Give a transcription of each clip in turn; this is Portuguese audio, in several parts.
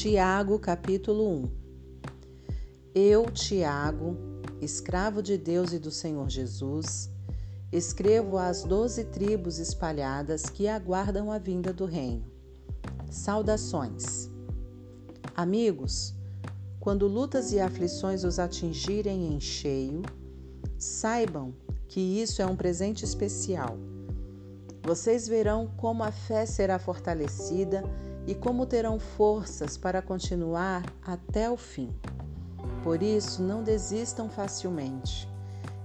Tiago, capítulo 1 Eu, Tiago, escravo de Deus e do Senhor Jesus, escrevo às doze tribos espalhadas que aguardam a vinda do Reino. Saudações. Amigos, quando lutas e aflições os atingirem em cheio, saibam que isso é um presente especial. Vocês verão como a fé será fortalecida e como terão forças para continuar até o fim. Por isso, não desistam facilmente.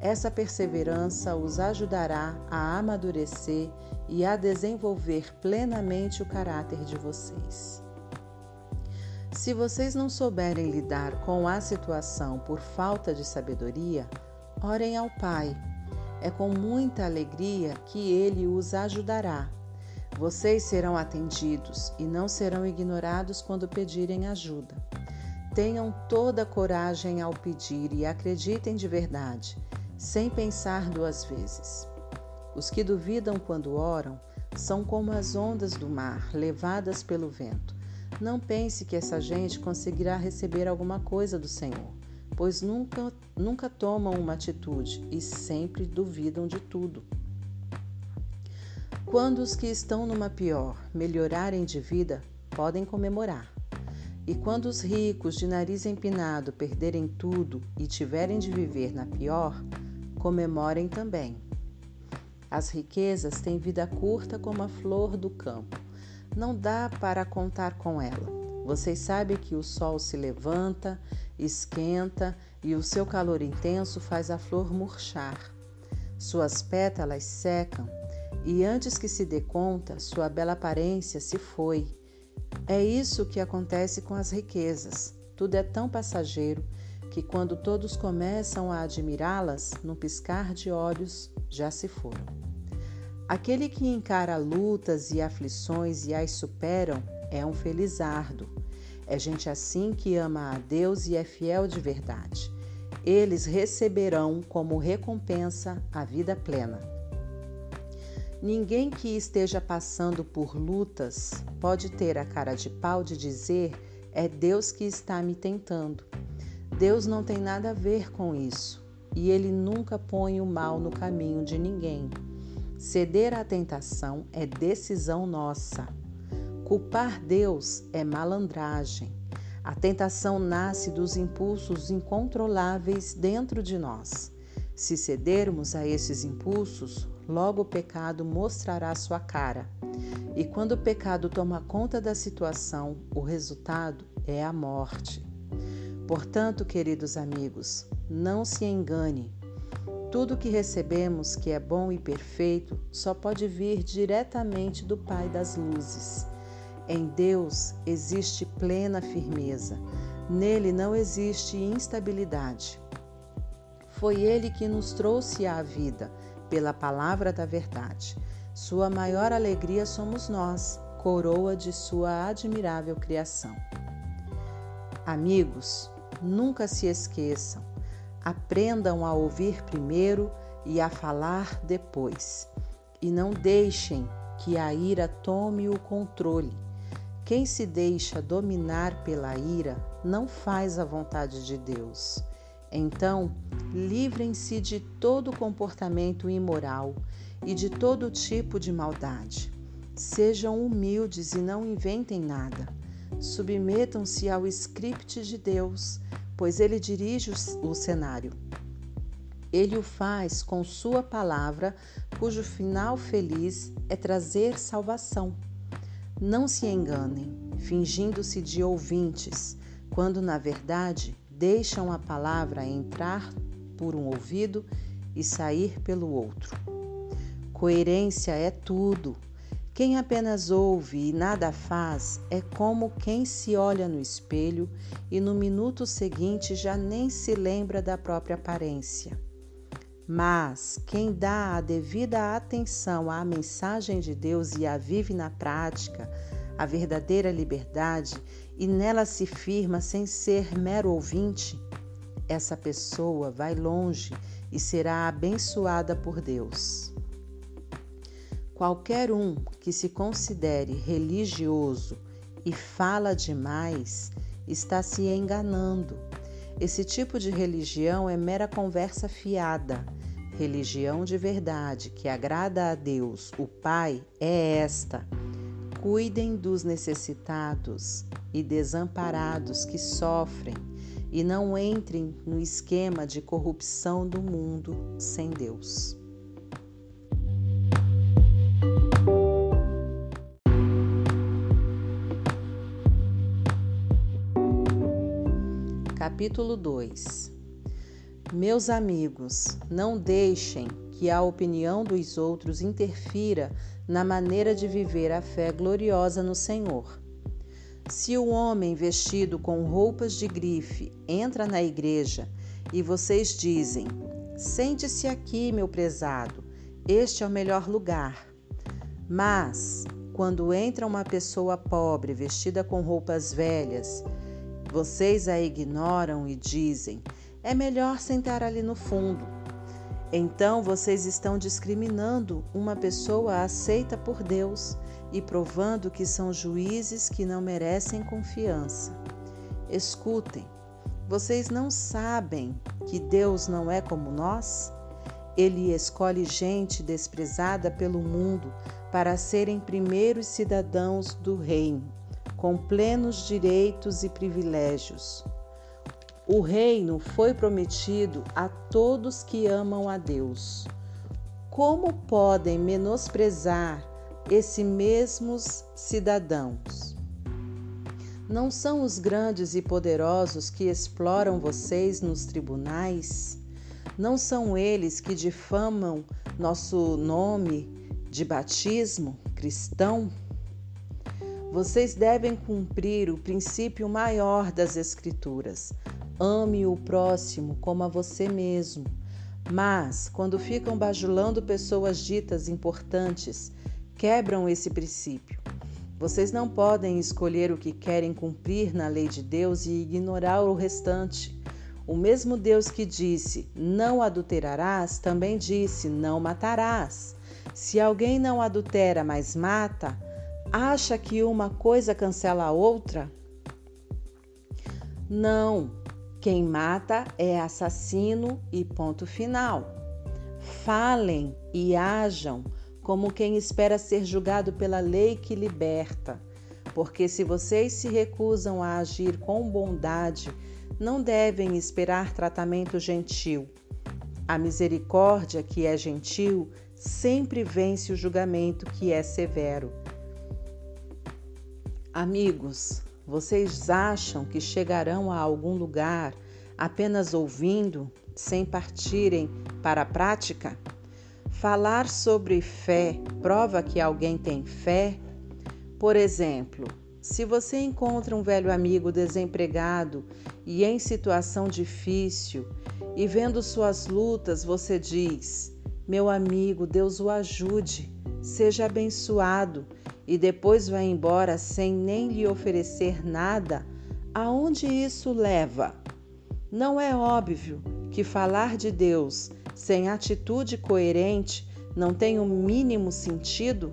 Essa perseverança os ajudará a amadurecer e a desenvolver plenamente o caráter de vocês. Se vocês não souberem lidar com a situação por falta de sabedoria, orem ao Pai. É com muita alegria que Ele os ajudará vocês serão atendidos e não serão ignorados quando pedirem ajuda. Tenham toda a coragem ao pedir e acreditem de verdade, sem pensar duas vezes. Os que duvidam quando oram são como as ondas do mar levadas pelo vento. Não pense que essa gente conseguirá receber alguma coisa do Senhor, pois nunca, nunca tomam uma atitude e sempre duvidam de tudo. Quando os que estão numa pior melhorarem de vida, podem comemorar. E quando os ricos de nariz empinado perderem tudo e tiverem de viver na pior, comemorem também. As riquezas têm vida curta como a flor do campo. Não dá para contar com ela. Vocês sabem que o sol se levanta, esquenta e o seu calor intenso faz a flor murchar. Suas pétalas secam e antes que se dê conta, sua bela aparência se foi. É isso que acontece com as riquezas. Tudo é tão passageiro que quando todos começam a admirá-las, no piscar de olhos, já se foram. Aquele que encara lutas e aflições e as superam é um felizardo. É gente assim que ama a Deus e é fiel de verdade. Eles receberão como recompensa a vida plena. Ninguém que esteja passando por lutas pode ter a cara de pau de dizer é Deus que está me tentando. Deus não tem nada a ver com isso e ele nunca põe o mal no caminho de ninguém. Ceder à tentação é decisão nossa. Culpar Deus é malandragem. A tentação nasce dos impulsos incontroláveis dentro de nós. Se cedermos a esses impulsos, logo o pecado mostrará sua cara. E quando o pecado toma conta da situação, o resultado é a morte. Portanto, queridos amigos, não se engane. Tudo que recebemos que é bom e perfeito só pode vir diretamente do Pai das luzes. Em Deus existe plena firmeza. Nele não existe instabilidade. Foi Ele que nos trouxe à vida pela palavra da verdade. Sua maior alegria somos nós, coroa de sua admirável criação. Amigos, nunca se esqueçam, aprendam a ouvir primeiro e a falar depois. E não deixem que a ira tome o controle. Quem se deixa dominar pela ira não faz a vontade de Deus. Então, livrem-se de todo comportamento imoral e de todo tipo de maldade. Sejam humildes e não inventem nada. Submetam-se ao script de Deus, pois ele dirige o cenário. Ele o faz com sua palavra, cujo final feliz é trazer salvação. Não se enganem, fingindo-se de ouvintes, quando na verdade deixam a palavra entrar por um ouvido e sair pelo outro. Coerência é tudo. Quem apenas ouve e nada faz é como quem se olha no espelho e no minuto seguinte já nem se lembra da própria aparência. Mas quem dá a devida atenção à mensagem de Deus e a vive na prática, a verdadeira liberdade e nela se firma sem ser mero ouvinte, essa pessoa vai longe e será abençoada por Deus. Qualquer um que se considere religioso e fala demais está se enganando. Esse tipo de religião é mera conversa fiada. Religião de verdade, que agrada a Deus, o Pai, é esta. Cuidem dos necessitados e desamparados que sofrem e não entrem no esquema de corrupção do mundo sem Deus. Capítulo 2 Meus amigos, não deixem que a opinião dos outros interfira na maneira de viver a fé gloriosa no Senhor. Se o homem vestido com roupas de grife entra na igreja e vocês dizem: Sente-se aqui, meu prezado, este é o melhor lugar. Mas, quando entra uma pessoa pobre vestida com roupas velhas, vocês a ignoram e dizem: é melhor sentar ali no fundo. Então vocês estão discriminando uma pessoa aceita por Deus e provando que são juízes que não merecem confiança. Escutem, vocês não sabem que Deus não é como nós? Ele escolhe gente desprezada pelo mundo para serem primeiros cidadãos do reino com plenos direitos e privilégios. O reino foi prometido a todos que amam a Deus. Como podem menosprezar esses mesmos cidadãos? Não são os grandes e poderosos que exploram vocês nos tribunais? Não são eles que difamam nosso nome de batismo cristão? Vocês devem cumprir o princípio maior das Escrituras: ame o próximo como a você mesmo. Mas, quando ficam bajulando pessoas ditas importantes, quebram esse princípio. Vocês não podem escolher o que querem cumprir na lei de Deus e ignorar o restante. O mesmo Deus que disse: Não adulterarás, também disse: Não matarás. Se alguém não adultera, mas mata, acha que uma coisa cancela a outra? Não, quem mata é assassino e ponto final. Falem e ajam como quem espera ser julgado pela lei que liberta, porque se vocês se recusam a agir com bondade, não devem esperar tratamento gentil. A misericórdia, que é gentil, sempre vence o julgamento, que é severo. Amigos, vocês acham que chegarão a algum lugar apenas ouvindo, sem partirem para a prática? Falar sobre fé prova que alguém tem fé? Por exemplo, se você encontra um velho amigo desempregado e em situação difícil, e vendo suas lutas, você diz: Meu amigo, Deus o ajude, seja abençoado e depois vai embora sem nem lhe oferecer nada, aonde isso leva? Não é óbvio que falar de Deus sem atitude coerente não tem o mínimo sentido?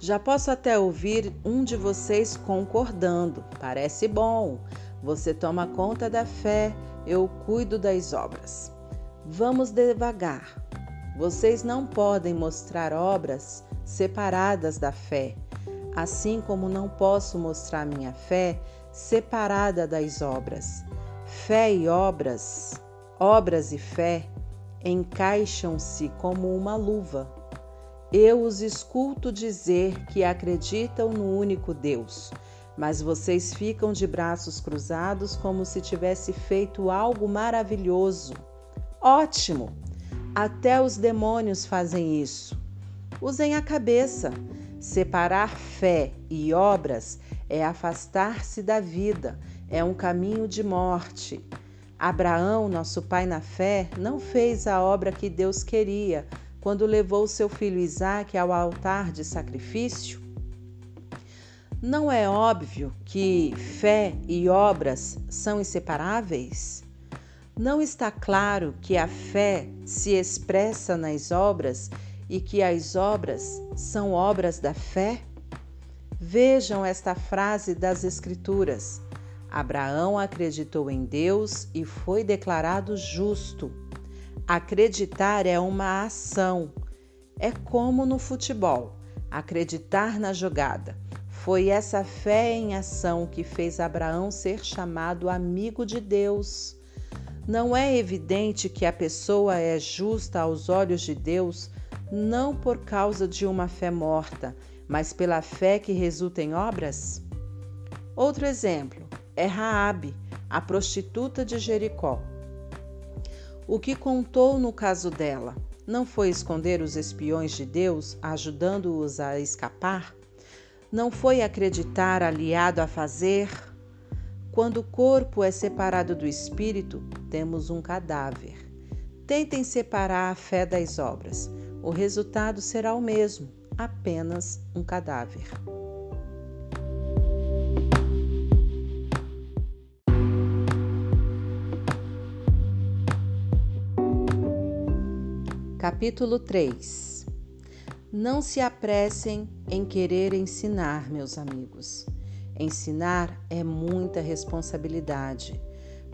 Já posso até ouvir um de vocês concordando. Parece bom. Você toma conta da fé, eu cuido das obras. Vamos devagar. Vocês não podem mostrar obras separadas da fé, assim como não posso mostrar minha fé separada das obras. Fé e obras, obras e fé, encaixam-se como uma luva. Eu os escuto dizer que acreditam no único Deus, mas vocês ficam de braços cruzados como se tivesse feito algo maravilhoso. Ótimo! Até os demônios fazem isso. Usem a cabeça. Separar fé e obras é afastar-se da vida, é um caminho de morte. Abraão, nosso pai na fé, não fez a obra que Deus queria quando levou seu filho Isaque ao altar de sacrifício? Não é óbvio que fé e obras são inseparáveis? Não está claro que a fé se expressa nas obras e que as obras são obras da fé? Vejam esta frase das Escrituras. Abraão acreditou em Deus e foi declarado justo. Acreditar é uma ação. É como no futebol, acreditar na jogada. Foi essa fé em ação que fez Abraão ser chamado amigo de Deus. Não é evidente que a pessoa é justa aos olhos de Deus não por causa de uma fé morta, mas pela fé que resulta em obras? Outro exemplo é Raabe, a prostituta de Jericó. O que contou no caso dela não foi esconder os espiões de Deus, ajudando-os a escapar? Não foi acreditar aliado a fazer? Quando o corpo é separado do espírito, temos um cadáver. Tentem separar a fé das obras. O resultado será o mesmo, apenas um cadáver. Capítulo 3 Não se apressem em querer ensinar, meus amigos. Ensinar é muita responsabilidade.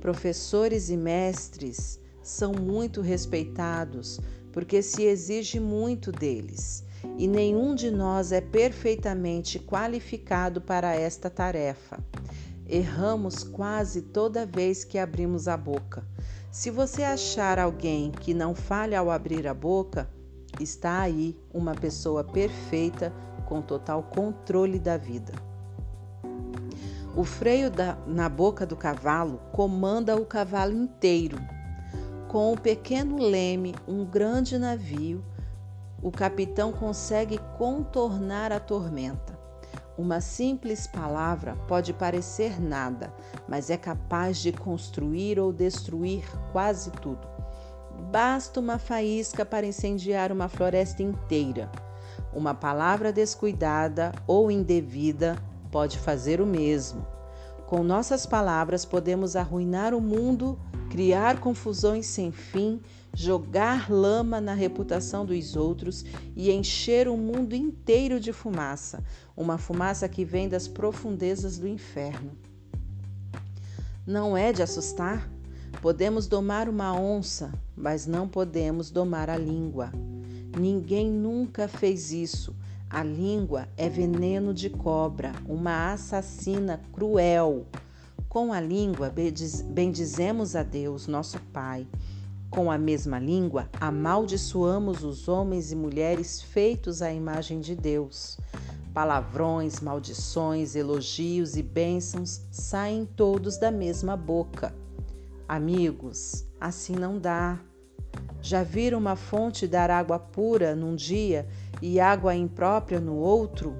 Professores e mestres são muito respeitados porque se exige muito deles e nenhum de nós é perfeitamente qualificado para esta tarefa. Erramos quase toda vez que abrimos a boca se você achar alguém que não falha ao abrir a boca, está aí uma pessoa perfeita com total controle da vida. O freio da, na boca do cavalo comanda o cavalo inteiro. Com o pequeno leme, um grande navio, o capitão consegue contornar a tormenta. Uma simples palavra pode parecer nada, mas é capaz de construir ou destruir quase tudo. Basta uma faísca para incendiar uma floresta inteira. Uma palavra descuidada ou indevida pode fazer o mesmo. Com nossas palavras podemos arruinar o mundo, criar confusões sem fim jogar lama na reputação dos outros e encher o mundo inteiro de fumaça, uma fumaça que vem das profundezas do inferno. Não é de assustar? Podemos domar uma onça, mas não podemos domar a língua. Ninguém nunca fez isso. A língua é veneno de cobra, uma assassina cruel. Com a língua bendizemos a Deus, nosso Pai com a mesma língua, amaldiçoamos os homens e mulheres feitos à imagem de Deus. Palavrões, maldições, elogios e bênçãos saem todos da mesma boca. Amigos, assim não dá. Já viram uma fonte dar água pura num dia e água imprópria no outro?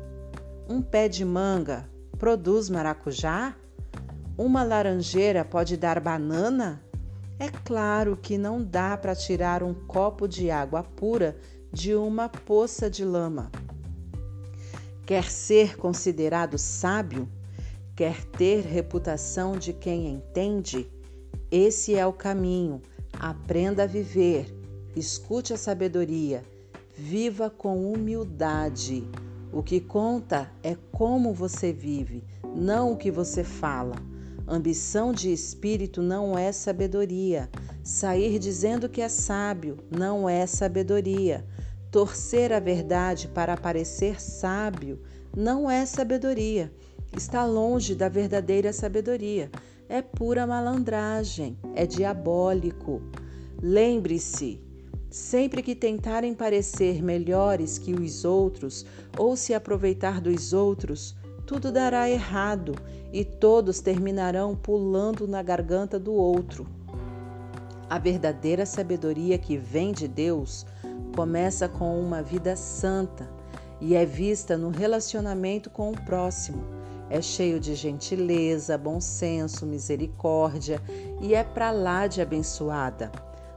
Um pé de manga produz maracujá? Uma laranjeira pode dar banana? É claro que não dá para tirar um copo de água pura de uma poça de lama. Quer ser considerado sábio? Quer ter reputação de quem entende? Esse é o caminho. Aprenda a viver, escute a sabedoria, viva com humildade. O que conta é como você vive, não o que você fala. Ambição de espírito não é sabedoria. Sair dizendo que é sábio não é sabedoria. Torcer a verdade para parecer sábio não é sabedoria. Está longe da verdadeira sabedoria. É pura malandragem, é diabólico. Lembre-se, sempre que tentarem parecer melhores que os outros ou se aproveitar dos outros, tudo dará errado e todos terminarão pulando na garganta do outro. A verdadeira sabedoria que vem de Deus começa com uma vida santa e é vista no relacionamento com o próximo. É cheio de gentileza, bom senso, misericórdia e é para lá de abençoada.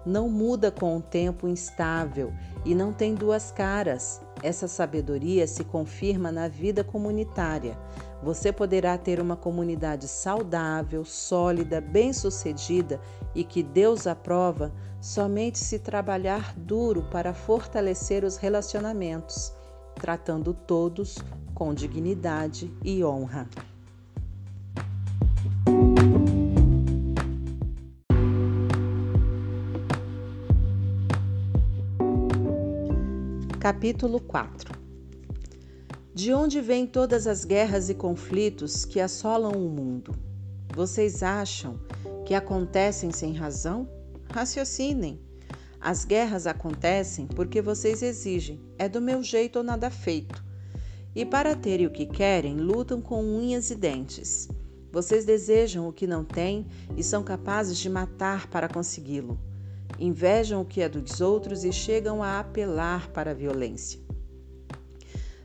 Não muda com o tempo instável e não tem duas caras. Essa sabedoria se confirma na vida comunitária. Você poderá ter uma comunidade saudável, sólida, bem-sucedida e que Deus aprova somente se trabalhar duro para fortalecer os relacionamentos. tratando todos com dignidade e honra. Capítulo 4 De onde vêm todas as guerras e conflitos que assolam o mundo? Vocês acham que acontecem sem razão? Raciocinem. As guerras acontecem porque vocês exigem, é do meu jeito ou nada feito. E para terem o que querem, lutam com unhas e dentes. Vocês desejam o que não têm e são capazes de matar para consegui-lo invejam o que é dos outros e chegam a apelar para a violência.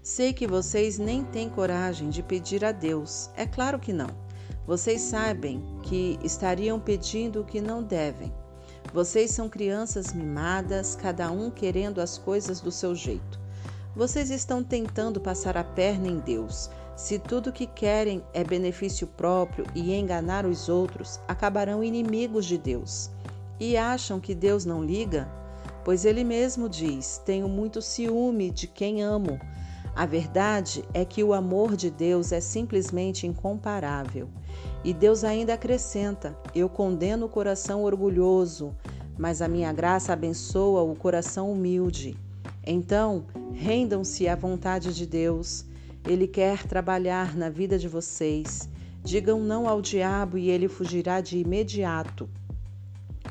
Sei que vocês nem têm coragem de pedir a Deus, é claro que não. Vocês sabem que estariam pedindo o que não devem. Vocês são crianças mimadas, cada um querendo as coisas do seu jeito. Vocês estão tentando passar a perna em Deus. Se tudo que querem é benefício próprio e enganar os outros, acabarão inimigos de Deus. E acham que Deus não liga? Pois ele mesmo diz: Tenho muito ciúme de quem amo. A verdade é que o amor de Deus é simplesmente incomparável. E Deus ainda acrescenta: Eu condeno o coração orgulhoso, mas a minha graça abençoa o coração humilde. Então, rendam-se à vontade de Deus. Ele quer trabalhar na vida de vocês. Digam não ao diabo e ele fugirá de imediato.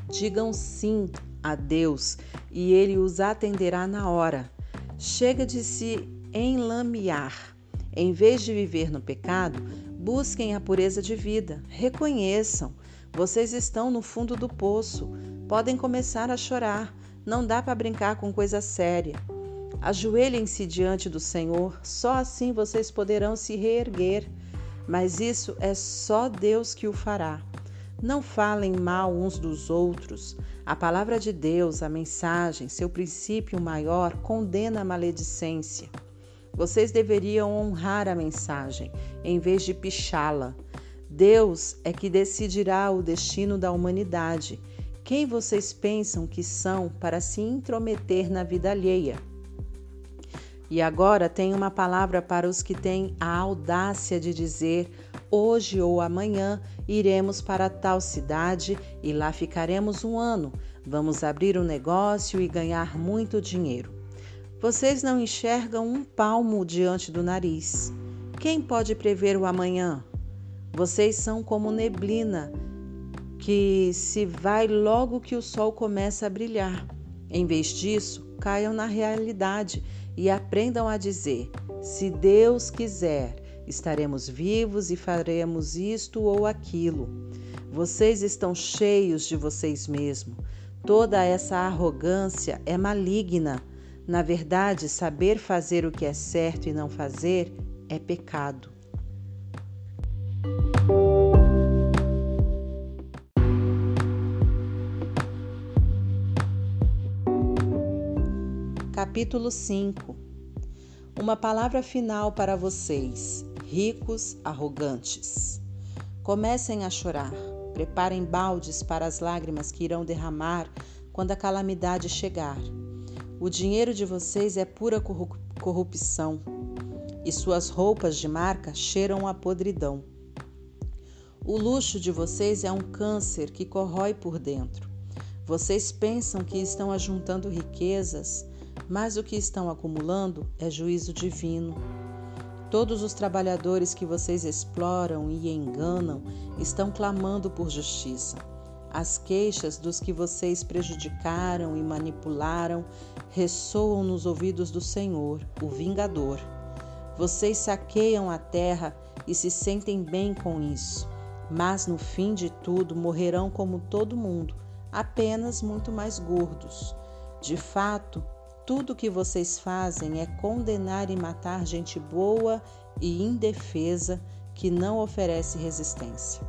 Digam sim a Deus e ele os atenderá na hora. Chega de se enlamear. Em vez de viver no pecado, busquem a pureza de vida. Reconheçam, vocês estão no fundo do poço. Podem começar a chorar. Não dá para brincar com coisa séria. Ajoelhem-se diante do Senhor, só assim vocês poderão se reerguer. Mas isso é só Deus que o fará. Não falem mal uns dos outros. A palavra de Deus, a mensagem, seu princípio maior, condena a maledicência. Vocês deveriam honrar a mensagem em vez de pichá-la. Deus é que decidirá o destino da humanidade. Quem vocês pensam que são para se intrometer na vida alheia? E agora tenho uma palavra para os que têm a audácia de dizer: hoje ou amanhã iremos para tal cidade e lá ficaremos um ano. Vamos abrir um negócio e ganhar muito dinheiro. Vocês não enxergam um palmo diante do nariz. Quem pode prever o amanhã? Vocês são como neblina que se vai logo que o sol começa a brilhar. Em vez disso, caiam na realidade e aprendam a dizer: se Deus quiser, estaremos vivos e faremos isto ou aquilo. Vocês estão cheios de vocês mesmos. Toda essa arrogância é maligna. Na verdade, saber fazer o que é certo e não fazer é pecado. Capítulo 5 Uma palavra final para vocês, ricos arrogantes. Comecem a chorar, preparem baldes para as lágrimas que irão derramar quando a calamidade chegar. O dinheiro de vocês é pura corrupção e suas roupas de marca cheiram a podridão. O luxo de vocês é um câncer que corrói por dentro. Vocês pensam que estão ajuntando riquezas, mas o que estão acumulando é juízo divino. Todos os trabalhadores que vocês exploram e enganam estão clamando por justiça. As queixas dos que vocês prejudicaram e manipularam ressoam nos ouvidos do Senhor, o vingador. Vocês saqueiam a terra e se sentem bem com isso, mas no fim de tudo morrerão como todo mundo, apenas muito mais gordos. De fato, tudo que vocês fazem é condenar e matar gente boa e indefesa que não oferece resistência.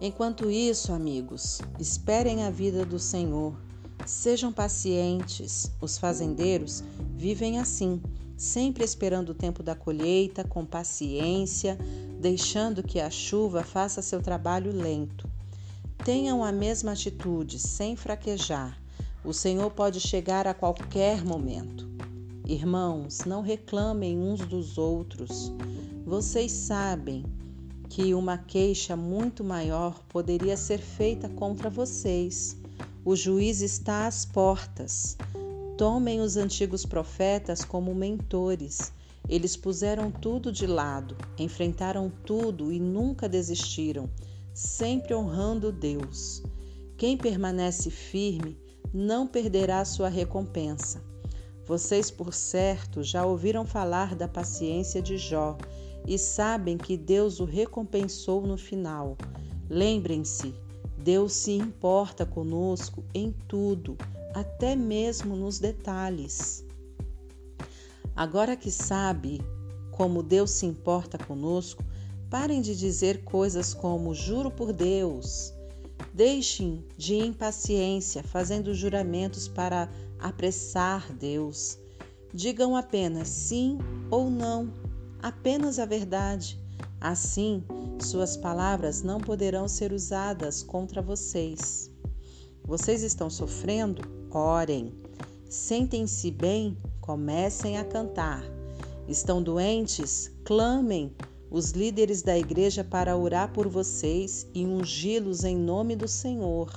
Enquanto isso, amigos, esperem a vida do Senhor. Sejam pacientes. Os fazendeiros vivem assim, sempre esperando o tempo da colheita, com paciência, deixando que a chuva faça seu trabalho lento. Tenham a mesma atitude, sem fraquejar o Senhor pode chegar a qualquer momento. Irmãos, não reclamem uns dos outros. Vocês sabem que uma queixa muito maior poderia ser feita contra vocês. O juiz está às portas. Tomem os antigos profetas como mentores. Eles puseram tudo de lado, enfrentaram tudo e nunca desistiram, sempre honrando Deus. Quem permanece firme não perderá sua recompensa. Vocês, por certo, já ouviram falar da paciência de Jó e sabem que Deus o recompensou no final. Lembrem-se, Deus se importa conosco em tudo, até mesmo nos detalhes. Agora que sabe como Deus se importa conosco, parem de dizer coisas como juro por Deus. Deixem de impaciência, fazendo juramentos para apressar Deus. Digam apenas sim ou não, apenas a verdade. Assim, suas palavras não poderão ser usadas contra vocês. Vocês estão sofrendo? Orem. Sentem-se bem? Comecem a cantar. Estão doentes? Clamem os líderes da igreja para orar por vocês e ungí-los em nome do Senhor.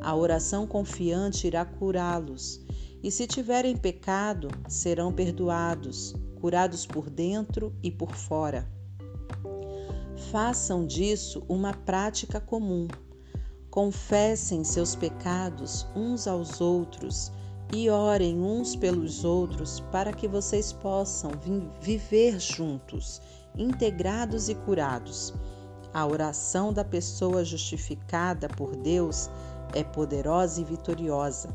A oração confiante irá curá-los. E se tiverem pecado, serão perdoados, curados por dentro e por fora. Façam disso uma prática comum. Confessem seus pecados uns aos outros e orem uns pelos outros para que vocês possam viver juntos, integrados e curados. A oração da pessoa justificada por Deus é poderosa e vitoriosa.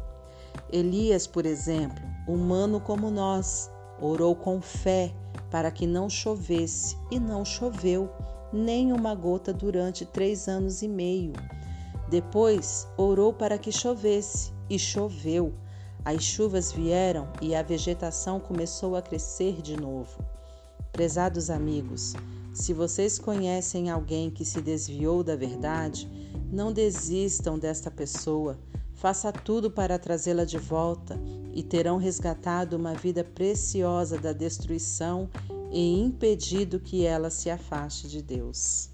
Elias, por exemplo, humano como nós, orou com fé para que não chovesse e não choveu nem uma gota durante três anos e meio. Depois orou para que chovesse e choveu. As chuvas vieram e a vegetação começou a crescer de novo. Prezados amigos, se vocês conhecem alguém que se desviou da verdade, não desistam desta pessoa. Faça tudo para trazê-la de volta e terão resgatado uma vida preciosa da destruição e impedido que ela se afaste de Deus.